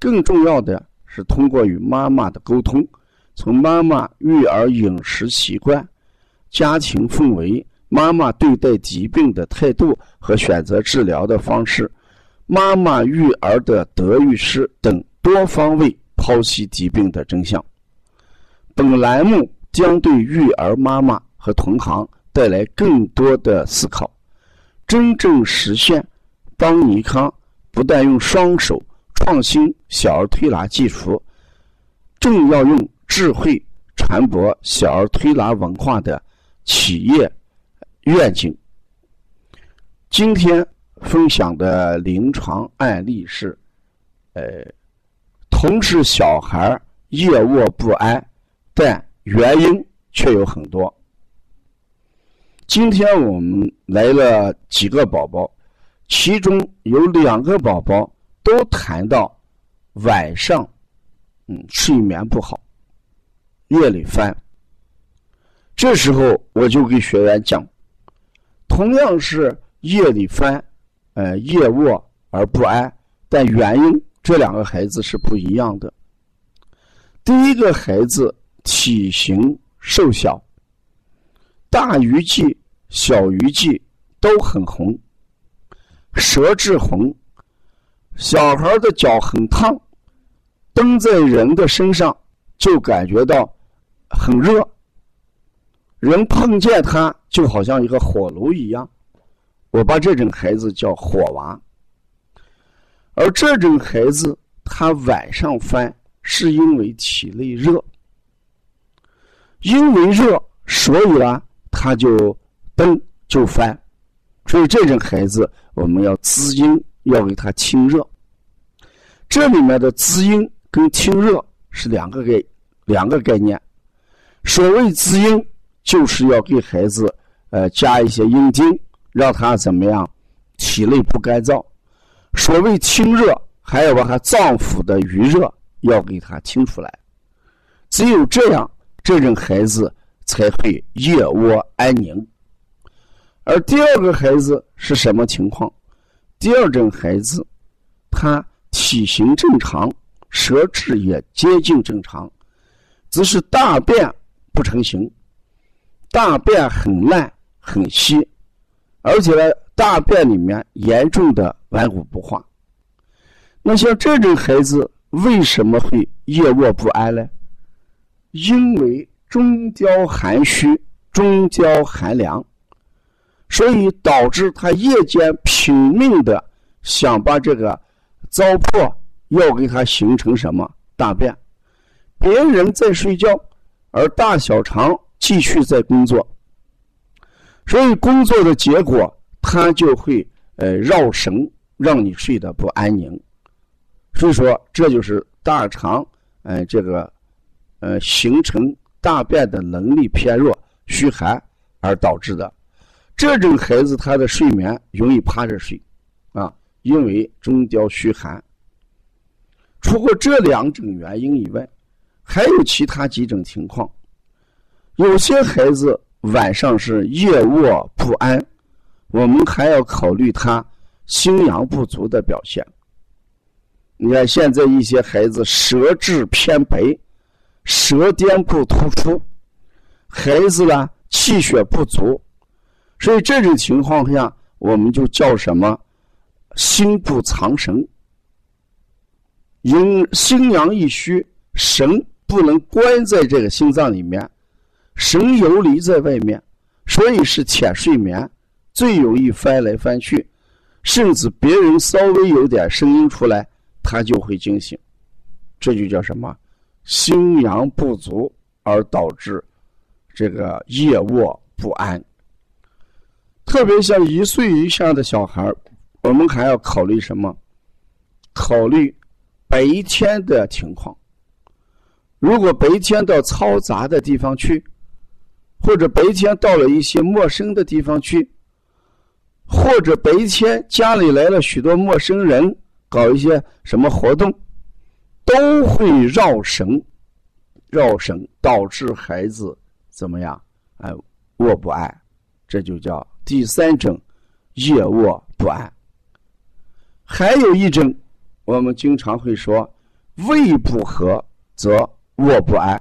更重要的是，通过与妈妈的沟通，从妈妈育儿饮食习惯、家庭氛围、妈妈对待疾病的态度和选择治疗的方式、妈妈育儿的得与失等多方位剖析疾病的真相。本栏目将对育儿妈妈和同行带来更多的思考，真正实现邦尼康不但用双手。创新小儿推拿技术，正要用智慧传播小儿推拿文化的企业愿景。今天分享的临床案例是：呃，同是小孩夜卧不安，但原因却有很多。今天我们来了几个宝宝，其中有两个宝宝。都谈到晚上，嗯，睡眠不好，夜里翻。这时候我就给学员讲，同样是夜里翻，呃，夜卧而不安，但原因这两个孩子是不一样的。第一个孩子体型瘦小，大鱼际、小鱼际都很红，舌质红。小孩的脚很烫，蹬在人的身上就感觉到很热，人碰见他就好像一个火炉一样。我把这种孩子叫火娃。而这种孩子他晚上翻是因为体内热，因为热，所以啊他就蹬就翻。所以这种孩子我们要滋阴，要给他清热。这里面的滋阴跟清热是两个概两个概念。所谓滋阴，就是要给孩子呃加一些阴精，让他怎么样体内不干燥。所谓清热，还要把他脏腑的余热要给他清出来。只有这样，这种孩子才会夜卧安宁。而第二个孩子是什么情况？第二种孩子，他。体型正常，舌质也接近正常，只是大便不成形，大便很烂很稀，而且呢，大便里面严重的顽固不化。那像这种孩子为什么会夜卧不安呢？因为中焦寒虚，中焦寒凉，所以导致他夜间拼命的想把这个。糟粕要给他形成什么大便？别人在睡觉，而大小肠继续在工作，所以工作的结果，他就会呃绕神，让你睡得不安宁。所以说，这就是大肠呃这个呃形成大便的能力偏弱、虚寒而导致的。这种孩子他的睡眠容易趴着睡，因为中焦虚寒，除过这两种原因以外，还有其他几种情况。有些孩子晚上是夜卧不安，我们还要考虑他心阳不足的表现。你看现在一些孩子舌质偏白，舌尖不突出，孩子呢气血不足，所以这种情况下，我们就叫什么？心不藏神，因心阳一虚，神不能关在这个心脏里面，神游离在外面，所以是浅睡眠，最容易翻来翻去，甚至别人稍微有点声音出来，他就会惊醒，这就叫什么？心阳不足而导致这个夜卧不安。特别像一岁以下的小孩我们还要考虑什么？考虑白天的情况。如果白天到嘈杂的地方去，或者白天到了一些陌生的地方去，或者白天家里来了许多陌生人，搞一些什么活动，都会绕神，绕神导致孩子怎么样？哎，卧不安，这就叫第三种，夜卧不安。还有一种，我们经常会说，胃不和则卧不安。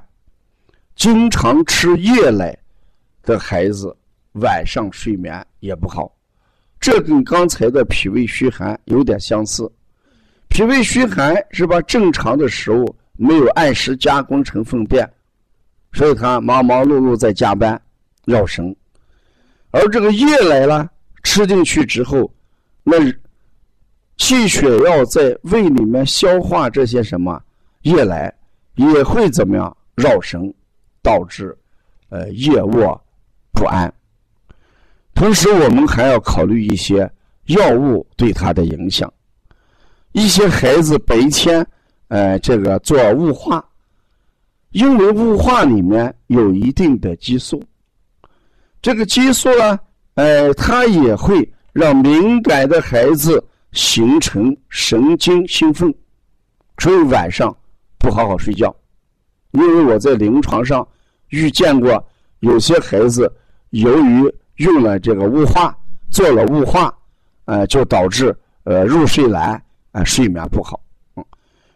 经常吃夜奶的孩子，晚上睡眠也不好。这跟刚才的脾胃虚寒有点相似。脾胃虚寒是把正常的食物没有按时加工成粪便，所以他忙忙碌碌在加班，绕神。而这个夜奶呢，吃进去之后，那气血要在胃里面消化这些什么夜来，也会怎么样绕神，导致呃夜卧不安。同时，我们还要考虑一些药物对他的影响。一些孩子白天，呃，这个做雾化，因为雾化里面有一定的激素，这个激素呢，呃，它也会让敏感的孩子形成神经兴奋，所以晚上不好好睡觉。因为我在临床上遇见过有些孩子，由于用了这个雾化，做了雾化，呃，就导致呃入睡难，呃睡眠不好，嗯，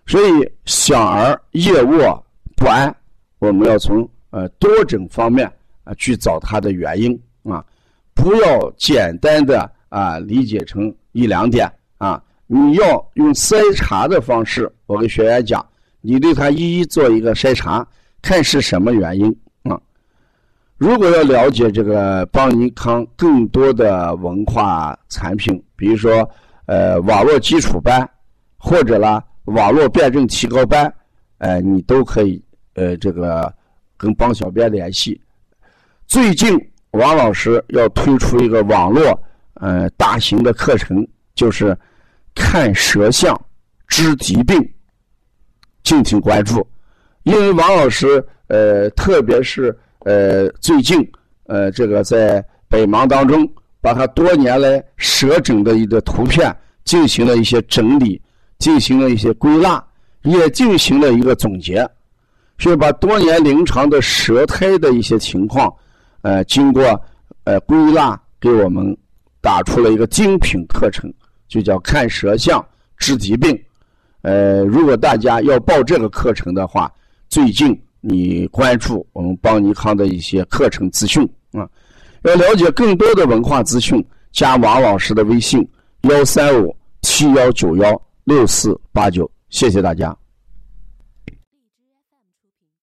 所以小儿夜卧不安，我们要从呃多种方面啊去找它的原因啊，不要简单的啊理解成一两点啊，你要用筛查的方式，我跟学员讲，你对他一一做一个筛查，看是什么原因啊。如果要了解这个邦尼康更多的文化产品，比如说呃网络基础班，或者啦网络辩证提高班，呃你都可以呃这个跟邦小编联系。最近王老师要推出一个网络呃大型的课程，就是看舌象知疾病，敬请关注。因为王老师呃特别是。呃，最近呃，这个在百忙当中，把他多年来舌诊的一个图片进行了一些整理，进行了一些归纳，也进行了一个总结，所以把多年临床的舌苔的一些情况，呃，经过呃归纳，给我们打出了一个精品课程，就叫看舌象治疾病。呃，如果大家要报这个课程的话，最近。你关注我们邦尼康的一些课程资讯啊，要了解更多的文化资讯，加王老师的微信：幺三五七幺九幺六四八九，谢谢大家。